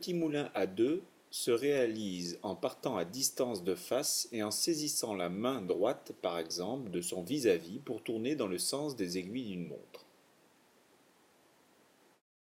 petit moulin à deux se réalise en partant à distance de face et en saisissant la main droite par exemple de son vis-à-vis pour tourner dans le sens des aiguilles d'une montre.